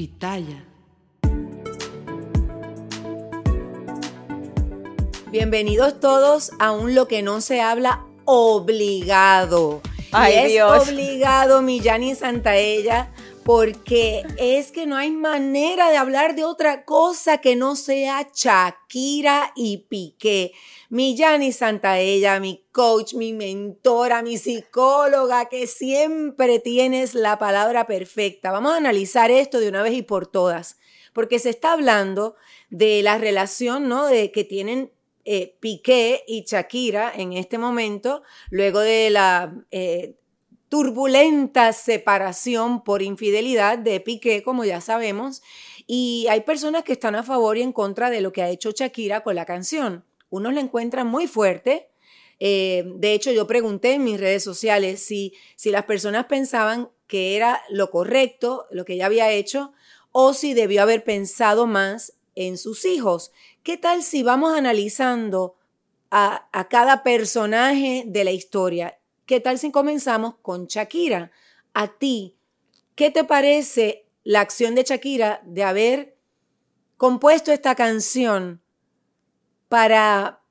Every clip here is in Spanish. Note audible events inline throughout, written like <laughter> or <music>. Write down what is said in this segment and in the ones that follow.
Pitaya. Bienvenidos todos a un Lo que no se habla obligado. Ay, y es Dios. obligado, Millani Santaella, porque es que no hay manera de hablar de otra cosa que no sea Shakira y Piqué. Millani Santaella, mi coach, mi mentora, mi psicóloga, que siempre tienes la palabra perfecta. Vamos a analizar esto de una vez y por todas, porque se está hablando de la relación, ¿no? De que tienen eh, Piqué y Shakira en este momento, luego de la eh, turbulenta separación por infidelidad de Piqué, como ya sabemos, y hay personas que están a favor y en contra de lo que ha hecho Shakira con la canción. Unos la encuentran muy fuerte. eh, de hecho, yo pregunté en mis redes sociales si, si las personas pensaban que era lo correcto, lo que ella había hecho, o si debió haber pensado más en sus hijos. ¿Qué tal si vamos analizando a, a cada personaje de la historia? ¿Qué tal si comenzamos con Shakira? A ti, ¿qué te parece la acción de Shakira de haber compuesto esta canción para,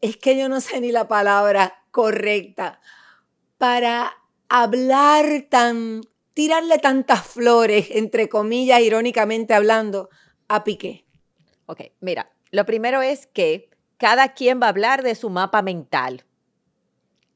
es que yo no sé ni la palabra correcta, para hablar tan, tirarle tantas flores, entre comillas, irónicamente hablando, a Piqué? Ok, mira, lo primero es que cada quien va a hablar de su mapa mental.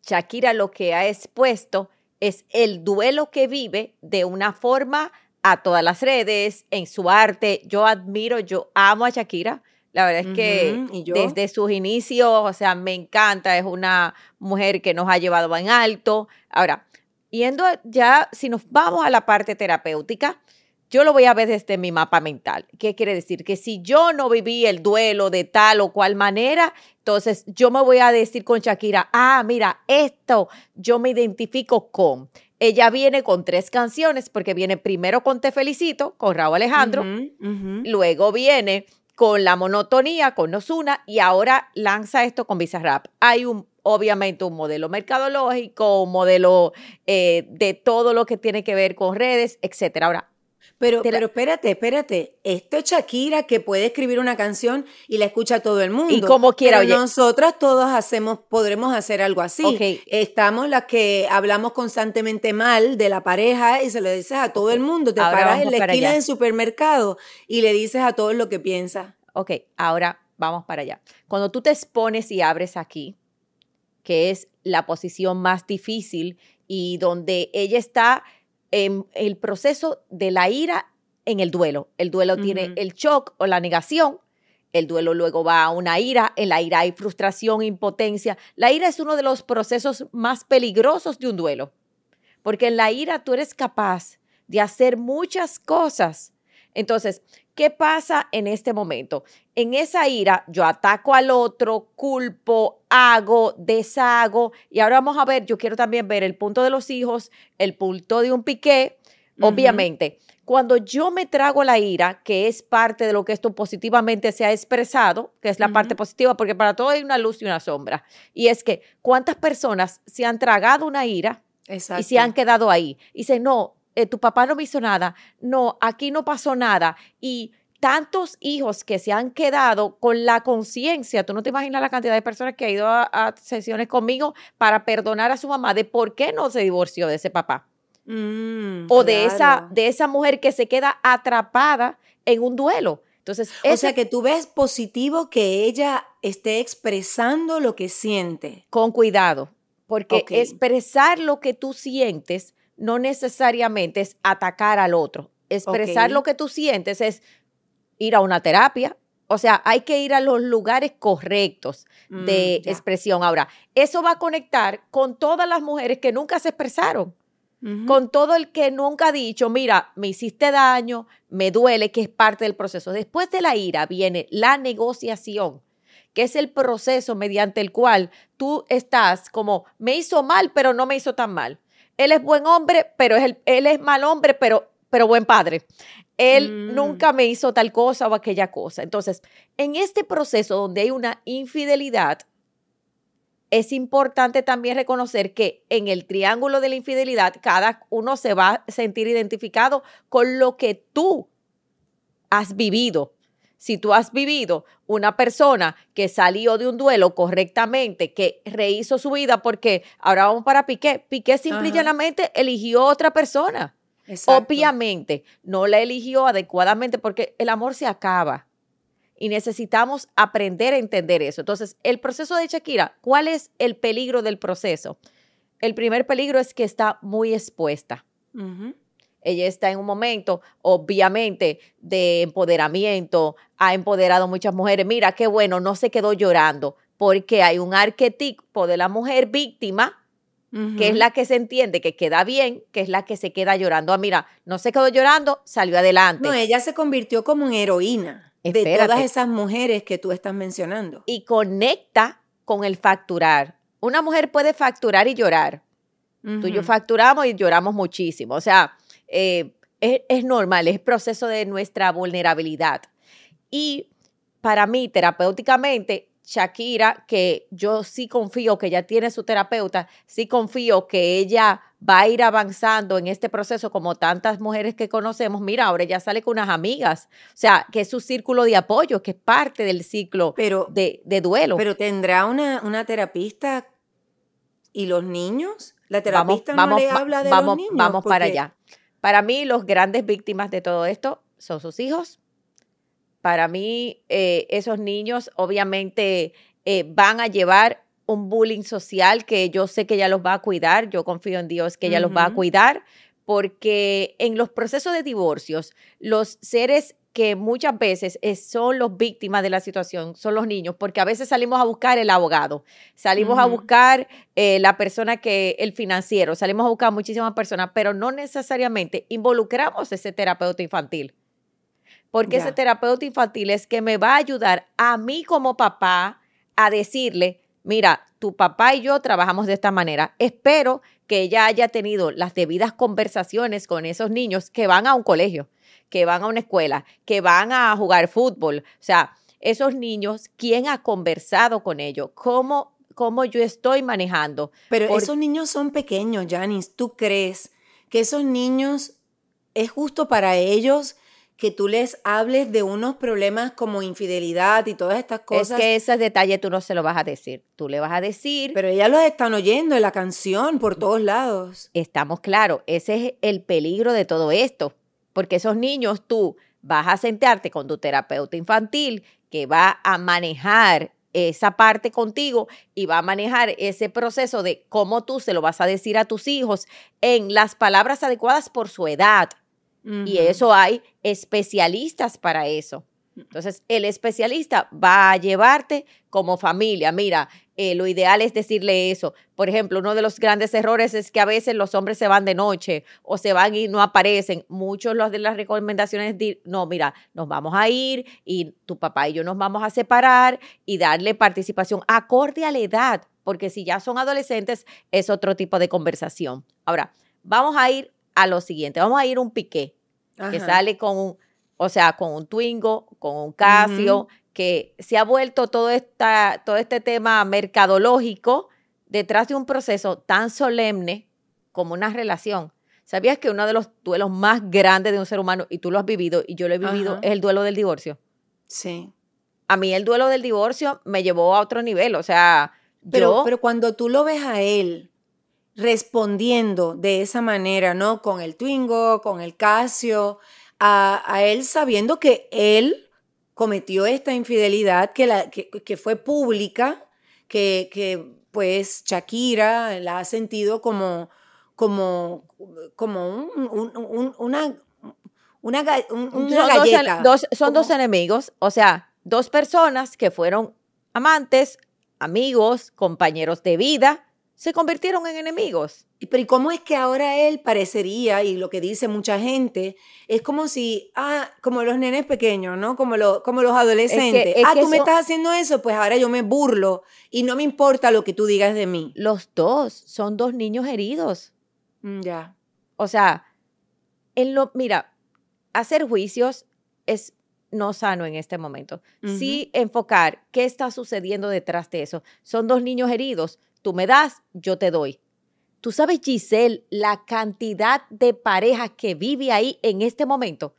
Shakira lo que ha expuesto es el duelo que vive de una forma a todas las redes, en su arte. Yo admiro, yo amo a Shakira. La verdad es que desde sus inicios, o sea, me encanta, es una mujer que nos ha llevado en alto. Ahora, yendo ya, si nos vamos a la parte terapéutica, yo lo voy a ver desde mi mapa mental. ¿Qué quiere decir? Que si yo no viví el duelo de tal o cual manera, entonces yo me voy a decir con Shakira, ah, mira, esto yo me identifico con. Ella viene con tres canciones, porque viene primero con Te Felicito, con Raúl Alejandro, luego viene con La Monotonía, con Nosuna, y ahora lanza esto con Bizarrap. Hay un, obviamente, un modelo mercadológico, un modelo eh, de todo lo que tiene que ver con redes, etcétera. Ahora, Pero, la- pero espérate, espérate. Esto es Shakira que puede escribir una canción y la escucha todo el mundo. Y como quiera, Pero oye. nosotras todos hacemos, podremos hacer algo así. Estamos las que hablamos constantemente mal de la pareja y se lo dices a todo el mundo. Te Ahora paras en la esquina allá. del supermercado y le dices a todos lo que piensas. Ok, ahora vamos para allá. Cuando tú te expones y abres aquí, que es la posición más difícil y donde ella está en el proceso de la ira en el duelo. El duelo tiene el shock o la negación. El duelo luego va a una ira. En la ira hay frustración, impotencia. La ira es uno de los procesos más peligrosos de un duelo. Porque en la ira tú eres capaz de hacer muchas cosas. Entonces, ¿qué pasa en este momento? En esa ira yo ataco al otro, culpo, hago, deshago. Y ahora vamos a ver, yo quiero también ver el punto de los hijos, el punto de un piqué. Obviamente, cuando yo me trago la ira, que es parte de lo que esto positivamente se ha expresado, que es la parte positiva, porque para todo hay una luz y una sombra. Y es que, ¿cuántas personas se han tragado una ira Exacto. y se han quedado ahí. Y dicen, no, eh, tu papá no me hizo nada, no, aquí no pasó nada. Y tantos hijos que se han quedado con la conciencia, tú no te imaginas la cantidad de personas que ha ido a, a sesiones conmigo para perdonar a su mamá de por qué no se divorció de ese papá. Mm, O de, esa, de esa mujer que se queda atrapada en un duelo. Entonces, O sea que tú ves positivo que ella esté expresando lo que siente. con cuidado, porque expresar lo que tú sientes no necesariamente es atacar al otro. Expresar lo que tú sientes es ir a una terapia. O sea, hay que ir a los lugares correctos de Mm, ya. expresión. Ahora, eso va a conectar con todas las mujeres que nunca se expresaron, con todo el que nunca ha dicho, mira, me hiciste daño, me duele, que es parte del proceso. Después de la ira viene la negociación que es el proceso mediante el cual tú estás como, me hizo mal, pero no me hizo tan mal. Él es buen hombre, pero es el- él es mal hombre, pero, pero buen padre. Él Mm. nunca me hizo tal cosa o aquella cosa. Entonces, en este proceso donde hay una infidelidad, es importante también reconocer que en el triángulo de la infidelidad cada uno se va a sentir identificado con lo que tú has vivido. Si tú has vivido una persona que salió de un duelo correctamente, que rehizo su vida, porque ahora vamos para Piqué, Piqué simple y llanamente eligió otra persona. Obviamente, no la eligió adecuadamente porque el amor se acaba y necesitamos aprender a entender eso. Entonces, el proceso de Shakira, ¿cuál es el peligro del proceso? El primer peligro es que está muy expuesta. Ella está en un momento, obviamente, de empoderamiento, ha empoderado muchas mujeres. Mira, qué bueno, no se quedó llorando, porque hay un arquetipo de la mujer víctima, que es la que se entiende que queda bien, que es la que se queda llorando. Ah, mira, no se quedó llorando, salió adelante. No, ella se convirtió como en heroína de todas esas mujeres que tú estás mencionando. Y conecta con el facturar. Una mujer puede facturar y llorar. Tú y yo facturamos y lloramos muchísimo. O sea, eh, es, es, normal, es proceso de nuestra vulnerabilidad. Y para mí, terapéuticamente, Shakira, que yo sí confío que ella tiene su terapeuta, sí confío que ella va a ir avanzando en este proceso como tantas mujeres que conocemos. Mira, ahora ya sale con unas amigas, o sea, que es su círculo de apoyo, que es parte del ciclo de, duelo. Pero tendrá una, una terapista y los niños, la terapista no le habla de vamos, los niños. Vamos para allá. Para mí, los grandes víctimas de todo esto son sus hijos. Para mí, eh, esos niños obviamente eh, van a llevar un bullying social que yo sé que ella los va a cuidar, yo confío en Dios que ella los va a cuidar, porque en los procesos de divorcios, los seres que muchas veces son los víctimas de la situación, son los niños, porque a veces salimos a buscar el abogado, salimos a buscar eh, la persona que, el financiero, salimos a buscar muchísimas personas, pero no necesariamente involucramos ese terapeuta infantil. Porque ese terapeuta infantil es que me va a ayudar a mí como papá a decirle, mira, tu papá y yo trabajamos de esta manera. Espero que ella haya tenido las debidas conversaciones con esos niños que van a un colegio, que van a una escuela, que van a jugar fútbol. O sea, esos niños, ¿quién ha conversado con ellos? ¿Cómo, cómo yo estoy manejando? Pero esos niños son pequeños, Janice. ¿Tú crees que esos niños es justo para ellos? Que tú les hables de unos problemas como infidelidad y todas estas cosas. Es que ese detalle tú no se lo vas a decir. Tú le vas a decir. Pero ellas los están oyendo en la canción por todos lados. Estamos claros. Ese es el peligro de todo esto. Porque esos niños tú vas a sentarte con tu terapeuta infantil que va a manejar esa parte contigo y va a manejar ese proceso de cómo tú se lo vas a decir a tus hijos en las palabras adecuadas por su edad y eso hay especialistas para eso. Entonces, el especialista va a llevarte como familia. Mira, eh, lo ideal es decirle eso. Por ejemplo, uno de los grandes errores es que a veces los hombres se van de noche o se van y no aparecen. Muchos de las recomendaciones de, no, mira, nos vamos a ir y tu papá y yo nos vamos a separar y darle participación acorde a la edad, porque si ya son adolescentes es otro tipo de conversación. Ahora, vamos a ir a lo siguiente. Vamos a ir un piqué que sale con un, o sea, con un Twingo, con un Casio, que se ha vuelto todo, esta, todo este tema mercadológico detrás de un proceso tan solemne como una relación. ¿Sabías que uno de los duelos más grandes de un ser humano, y tú lo has vivido y yo lo he vivido, es el duelo del divorcio? Sí. A mí el duelo del divorcio me llevó a otro nivel, o sea, pero, pero cuando tú lo ves a él respondiendo de esa manera, ¿no? Con el Twingo, con el Casio, a, él sabiendo que él cometió esta infidelidad que, la, que, fue pública, que, que, pues Shakira la ha sentido como, como, como una, una, galleta. son dos enemigos, o sea, dos personas que fueron amantes, amigos, compañeros de vida, se convirtieron en enemigos. Pero ¿y cómo es que ahora él parecería, y lo que dice mucha gente, es como si, ah, como los nenes pequeños, ¿no? Como, lo, como los adolescentes. ah, tú me estás haciendo eso, pues ahora yo me burlo y no me importa lo que tú digas de mí. Los dos son dos niños heridos. Mm, ya. O sea, en lo, mira, hacer juicios es no sano en este momento. Sí enfocar qué está sucediendo detrás de eso. Son dos niños heridos. Tú me das, yo te doy. Tú sabes, Giselle, la cantidad de parejas que vive ahí en este momento,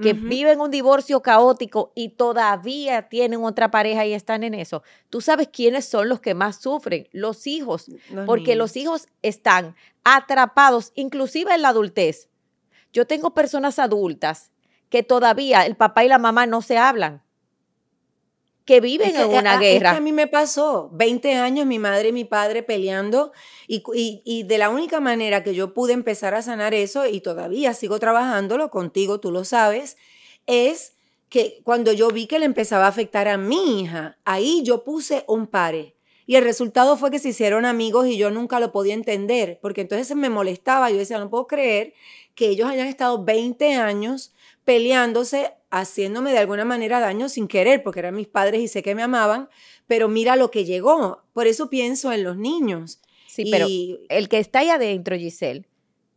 que viven un divorcio caótico y todavía tienen otra pareja y están en eso. Tú sabes quiénes son los que más sufren, los hijos, porque los hijos están atrapados, inclusive en la adultez. Yo tengo personas adultas que todavía el papá y la mamá no se hablan, que viven en una a, guerra. a mí me pasó 20 años mi madre y mi padre peleando y, y, de la única manera que yo pude empezar a sanar eso y todavía sigo trabajándolo contigo, tú lo sabes, es que cuando yo vi que le empezaba a afectar a mi hija, ahí yo puse un pare. Y el resultado fue que se hicieron amigos y yo nunca lo podía entender, porque entonces me molestaba, yo decía, no puedo creer que ellos hayan estado 20 años peleándose, haciéndome de alguna manera daño sin querer, porque eran mis padres y sé que me amaban, pero mira lo que llegó. Por eso pienso en los niños. Sí, pero el que está ahí adentro, Giselle,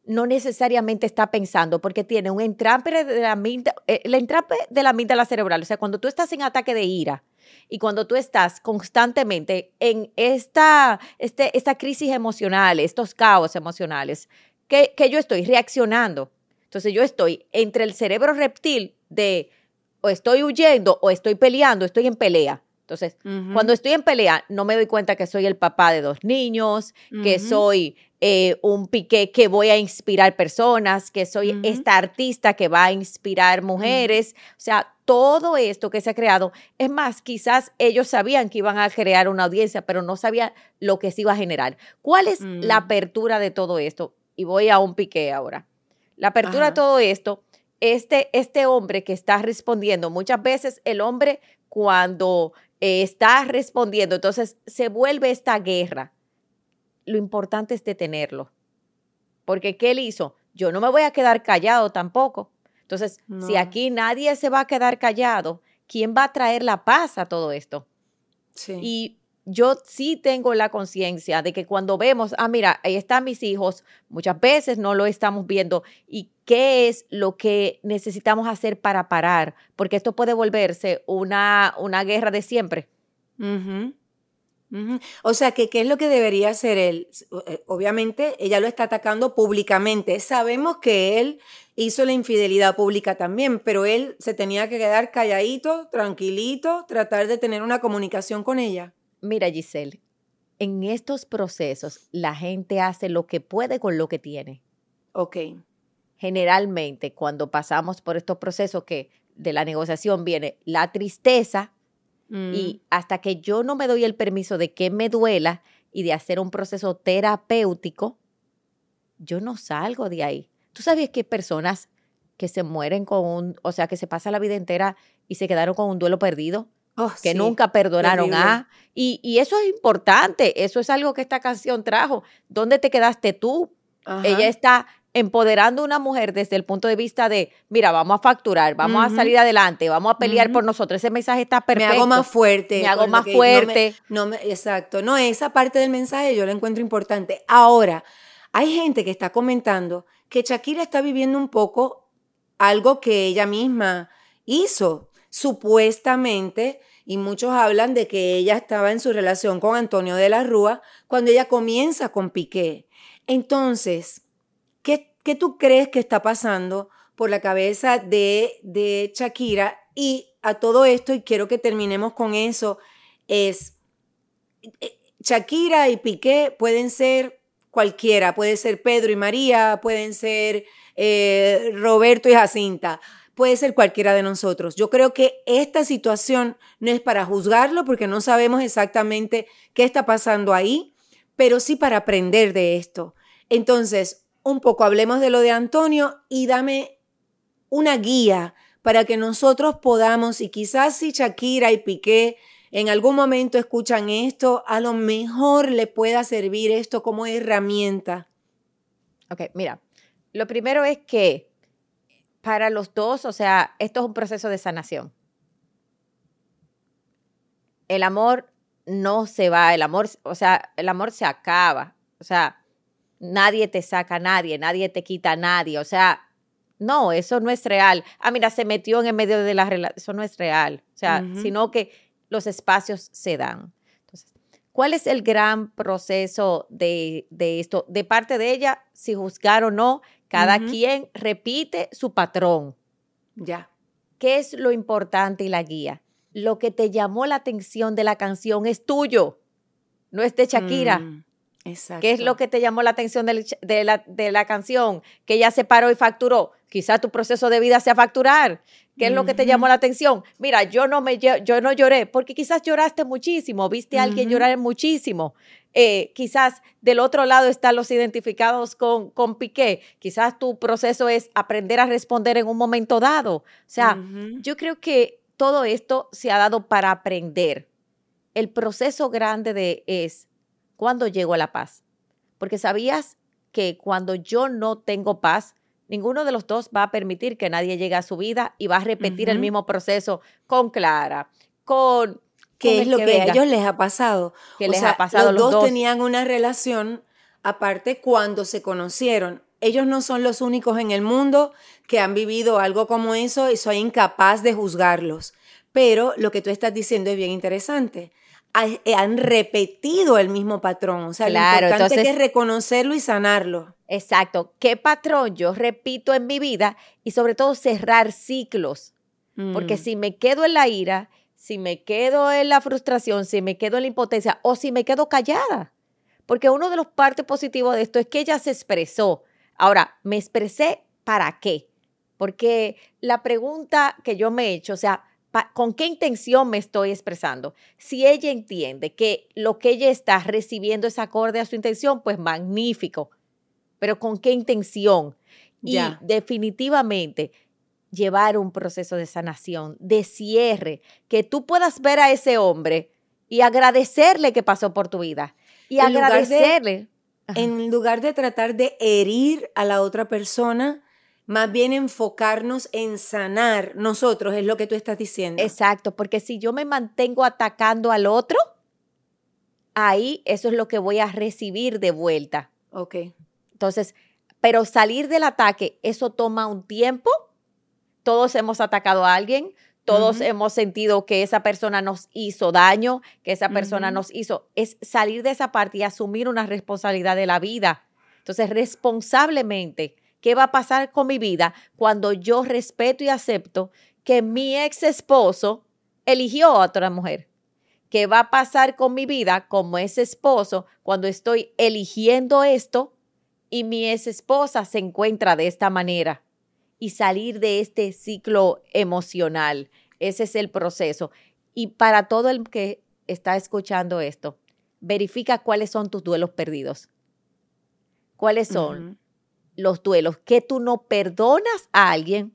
no necesariamente está pensando porque tiene un entrampe de la amígdala, eh, el entrampe de la amígdala cerebral. O sea, cuando tú estás en ataque de ira y cuando tú estás constantemente en esta, este, esta crisis emocional, estos caos emocionales, que, que yo estoy reaccionando entonces yo estoy entre el cerebro reptil de o estoy huyendo o estoy peleando, estoy en pelea. Entonces, cuando estoy en pelea, no me doy cuenta que soy el papá de dos niños, que soy eh, un piqué que voy a inspirar personas, que soy esta artista que va a inspirar mujeres. O sea, todo esto que se ha creado. Es más, quizás ellos sabían que iban a crear una audiencia, pero no sabían lo que se iba a generar. ¿Cuál es la mm. apertura de todo esto? Y voy a un piqué ahora. La apertura a todo esto, este, este hombre que está respondiendo, muchas veces el hombre cuando eh, está respondiendo, entonces se vuelve esta guerra. Lo importante es detenerlo. Porque ¿qué él hizo? Yo no me voy a quedar callado tampoco. Entonces, si aquí nadie se va a quedar callado, ¿quién va a traer la paz a todo esto? Sí. Y yo sí tengo la conciencia de que cuando vemos, ah, mira, ahí están mis hijos, muchas veces no lo estamos viendo y qué es lo que necesitamos hacer para parar, porque esto puede volverse una, una guerra de siempre. O sea, que qué es lo que debería hacer él. Eh, obviamente, ella lo está atacando públicamente. Sabemos que él hizo la infidelidad pública también, pero él se tenía que quedar calladito, tranquilito, tratar de tener una comunicación con ella. Mira, Giselle, en estos procesos la gente hace lo que puede con lo que tiene. Ok. Generalmente, cuando pasamos por estos procesos que de la negociación viene la tristeza y mm. hasta que yo no me doy el permiso de que me duela y de hacer un proceso terapéutico, yo no salgo de ahí. ¿Tú sabes que hay personas que se mueren con un, o sea, que se pasa la vida entera y se quedaron con un duelo perdido? Oh, que nunca perdonaron a. Y, y, eso es importante, eso es algo que esta canción trajo. ¿Dónde te quedaste tú? Ella está empoderando a una mujer desde el punto de vista de, mira, vamos a facturar, vamos a salir adelante, vamos a pelear por nosotros. Ese mensaje está perfecto. Me hago más fuerte. Me hago más fuerte. No me, exacto. No, esa parte del mensaje yo la encuentro importante. Ahora, hay gente que está comentando que Shakira está viviendo un poco algo que ella misma hizo. Supuestamente y muchos hablan de que ella estaba en su relación con Antonio de la Rúa cuando ella comienza con Piqué. Entonces, ¿qué, qué tú crees que está pasando por la cabeza de, de Shakira? Y a todo esto, y quiero que terminemos con eso, es eh, Shakira y Piqué pueden ser cualquiera, puede ser Pedro y María, pueden ser eh, Roberto y Jacinta puede ser cualquiera de nosotros. Yo creo que esta situación no es para juzgarlo porque no sabemos exactamente qué está pasando ahí, pero sí para aprender de esto. Entonces, un poco hablemos de lo de Antonio y dame una guía para que nosotros podamos, y quizás si Shakira y Piqué en algún momento escuchan esto, a lo mejor le pueda servir esto como herramienta. Ok, mira, lo primero es que para los dos, o sea, esto es un proceso de sanación. El amor no se va, el amor, o sea, el amor se acaba. O sea, nadie te saca a nadie, nadie te quita a nadie. O sea, No, eso no es real. Ah, mira, se metió en el medio de la relación. Eso no es real. O sea, sino que los espacios se dan. Entonces, ¿cuál es el gran proceso de, esto? De parte de ella, si juzgar o no, cada quien repite su patrón. Ya. ¿Qué es lo importante y la guía? Lo que te llamó la atención de la canción es tuyo, no es de Shakira. Mm. ¿Qué es lo que te llamó la atención de, la, canción? Que ella se paró y facturó. Quizá tu proceso de vida sea facturar. ¿Qué es lo que te llamó la atención? Mira, yo no me yo no lloré porque quizás lloraste muchísimo, viste a alguien llorar muchísimo. Eh, quizás del otro lado están los identificados con, con Piqué. Quizás tu proceso es aprender a responder en un momento dado. O sea, yo creo que todo esto se ha dado para aprender. El proceso grande de es cuando llego a la paz. Porque sabías que cuando yo no tengo paz, ninguno de los dos va a permitir que nadie llegue a su vida y va a repetir el mismo proceso con Clara, con... ¿Qué es lo que, a ellos les ha pasado? Que les ha pasado los, dos, tenían una relación aparte cuando se conocieron. Ellos no son los únicos en el mundo que han vivido algo como eso y soy incapaz de juzgarlos. Pero lo que tú estás diciendo es bien interesante. Eh, han repetido el mismo patrón. O sea, lo importante es reconocerlo y sanarlo. Exacto. ¿Qué patrón yo repito en mi vida? Y sobre todo cerrar ciclos. Porque mm. si me quedo en la ira, si me quedo en la frustración, si me quedo en la impotencia o si me quedo callada. Porque uno de los partes positivos de esto es que ella se expresó. Ahora, ¿me expresé para qué? Porque la pregunta que yo me he hecho, o sea, con qué intención me estoy expresando. Si ella entiende que lo que ella está recibiendo es acorde a su intención, pues magnífico. Pero con qué intención. Y definitivamente llevar un proceso de sanación, de cierre, que tú puedas ver a ese hombre y agradecerle que pasó por tu vida. Y agradecerle. en lugar de tratar de herir a la otra persona, más bien enfocarnos en sanar nosotros, es lo que tú estás diciendo. Exacto, porque si yo me mantengo atacando al otro, ahí eso es lo que voy a recibir de vuelta. Ok. Entonces, pero salir del ataque, eso toma un tiempo. Todos hemos atacado a alguien, todos hemos sentido que esa persona nos hizo daño, que esa persona nos hizo. Es salir de esa parte y asumir una responsabilidad de la vida. Entonces, responsablemente ¿Qué va a pasar con mi vida cuando yo respeto y acepto que mi ex esposo eligió a otra mujer? ¿Qué va a pasar con mi vida como ese esposo cuando estoy eligiendo esto y mi ex esposa se encuentra de esta manera? Y salir de este ciclo emocional. Ese es el proceso. Y para todo el que está escuchando esto, verifica cuáles son tus duelos perdidos. ¿Cuáles son? Los duelos, que tú no perdonas a alguien,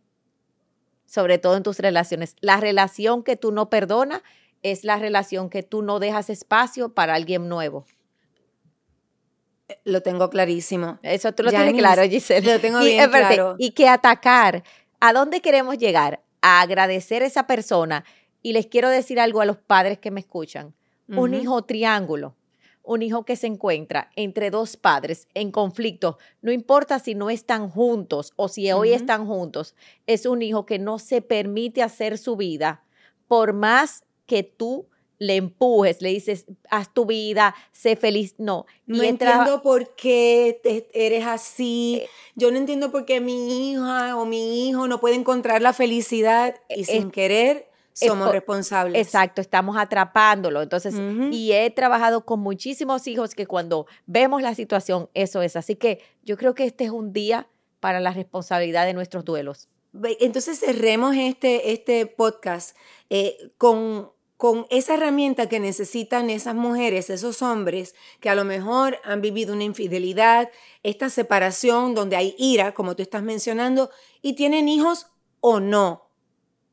sobre todo en tus relaciones. La relación que tú no perdonas es la relación que tú no dejas espacio para alguien nuevo. Lo tengo clarísimo. Eso tú lo tienes claro, Giselle. Lo tengo bien claro. Y que atacar, ¿a dónde queremos llegar? A agradecer a esa persona. Y les quiero decir algo a los padres que me escuchan. Un hijo triángulo un hijo que se encuentra entre dos padres en conflicto, no importa si no están juntos o si hoy están juntos, es un hijo que no se permite hacer su vida por más que tú le empujes, le dices, haz tu vida, sé feliz. No. No entiendo por qué eres así. Eh, Yo no entiendo por qué mi hija o mi hijo no puede encontrar la felicidad y eh, sin querer somos responsables. Exacto, estamos atrapándolo. Entonces, y he trabajado con muchísimos hijos que cuando vemos la situación, eso es. Así que yo creo que este es un día para la responsabilidad de nuestros duelos. Entonces cerremos este, este podcast eh, con, con esa herramienta que necesitan esas mujeres, esos hombres que a lo mejor han vivido una infidelidad, esta separación donde hay ira, como tú estás mencionando, y tienen hijos o no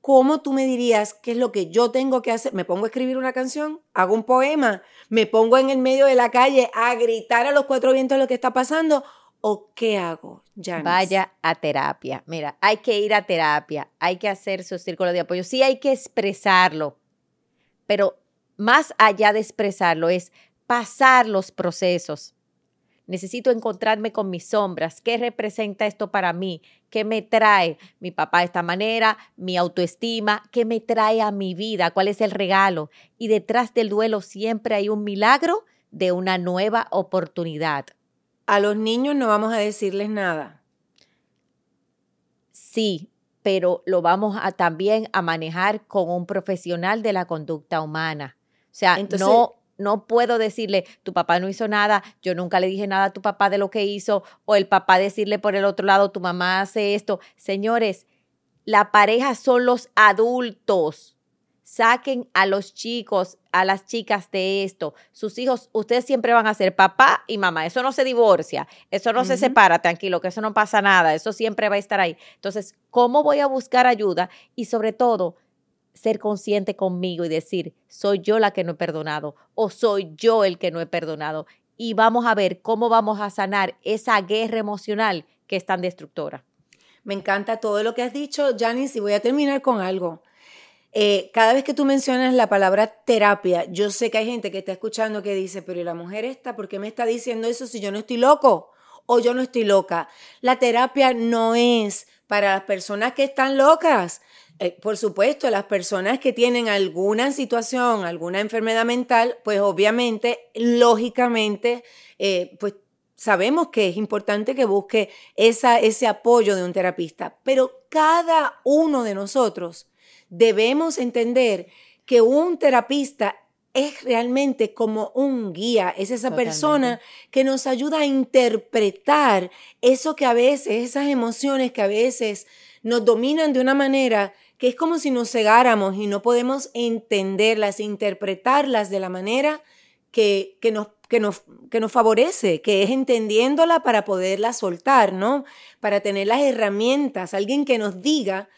¿cómo tú me dirías qué es lo que yo tengo que hacer? ¿Me pongo a escribir una canción? ¿Hago un poema? ¿Me pongo en el medio de la calle a gritar a los cuatro vientos lo que está pasando? ¿O qué hago, Janice? Vaya a terapia. Mira, hay que ir a terapia, hay que hacer su círculo de apoyo. Sí hay que expresarlo, pero más allá de expresarlo es pasar los procesos. Necesito encontrarme con mis sombras. ¿Qué representa esto para mí? ¿Qué me trae mi papá de esta manera? Mi autoestima. ¿Qué me trae a mi vida? ¿Cuál es el regalo? Y detrás del duelo siempre hay un milagro de una nueva oportunidad. A los niños no vamos a decirles nada. Sí, pero lo vamos a también a manejar con un profesional de la conducta humana. O sea, no no puedo decirle, tu papá no hizo nada, yo nunca le dije nada a tu papá de lo que hizo, o el papá decirle por el otro lado, tu mamá hace esto. Señores, la pareja son los adultos. Saquen a los chicos, a las chicas de esto. Sus hijos, ustedes siempre van a ser papá y mamá. Eso no se divorcia, eso no se separa, tranquilo, que eso no pasa nada, eso siempre va a estar ahí. Entonces, ¿cómo voy a buscar ayuda? Y sobre todo, ser consciente conmigo y decir, soy yo la que no he perdonado o soy yo el que no he perdonado. Y vamos a ver cómo vamos a sanar esa guerra emocional que es tan destructora. Me encanta todo lo que has dicho, Janice, y voy a terminar con algo. Eh, cada vez que tú mencionas la palabra terapia, yo sé que hay gente que está escuchando que dice, pero ¿y la mujer esta? ¿Por qué me está diciendo eso si yo no estoy loco? O yo no estoy loca. La terapia no es para las personas que están locas. Eh, por supuesto, las personas que tienen alguna situación, alguna enfermedad mental, pues obviamente, lógicamente, eh, pues sabemos que es importante que busque esa, ese apoyo de un terapista, pero cada uno de nosotros debemos entender que un terapista es realmente como un guía, es esa persona que nos ayuda a interpretar eso que a veces, esas emociones que a veces nos dominan de una manera que es como si nos cegáramos y no podemos entenderlas, interpretarlas de la manera que, que, nos, que, nos, que nos favorece, que es entendiéndola para poderla soltar, ¿no? Para tener las herramientas, alguien que nos diga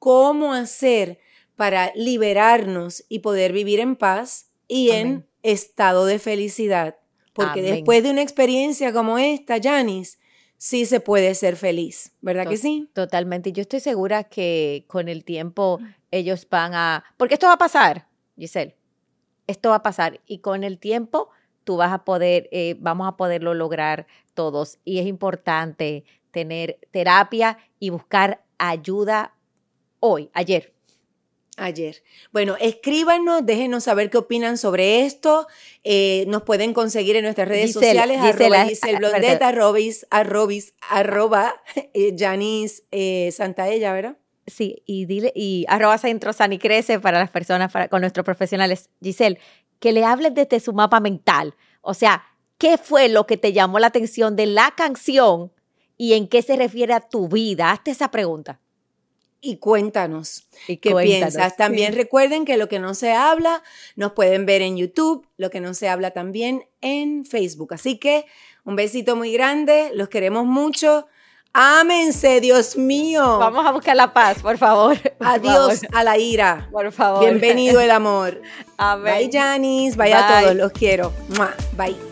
cómo hacer para liberarnos y poder vivir en paz y en estado de felicidad. Porque después de una experiencia como esta, Janice, sí se puede ser feliz, ¿verdad que sí? Totalmente. Yo estoy segura que con el tiempo ellos van a... Porque esto va a pasar, Giselle. Esto va a pasar. Y con el tiempo tú vas a poder, eh, vamos a poderlo lograr todos. Y es importante tener terapia y buscar ayuda hoy, ayer. Ayer. Bueno, escríbanos, déjenos saber qué opinan sobre esto. Eh, nos pueden conseguir en nuestras redes sociales, arroba Giselle Blondet, arroba eh, Janice eh, Santaella, ¿verdad? Sí, y dile, y arroba Centro San y Crece para las personas, con nuestros profesionales. Giselle, que le hables desde su mapa mental. O sea, ¿qué fue lo que te llamó la atención de la canción y en qué se refiere a tu vida? Hazte esa pregunta y cuéntanos qué piensas. También recuerden que lo que no se habla nos pueden ver en YouTube, lo que no se habla también en Facebook. Así que un besito muy grande, los queremos mucho. Ámense, Dios mío. Vamos a buscar la paz, por favor. <laughs> Adiós a la ira. Por favor. Bienvenido el amor. <laughs> Bye, Janice. Bye, a todos. Los quiero. Bye.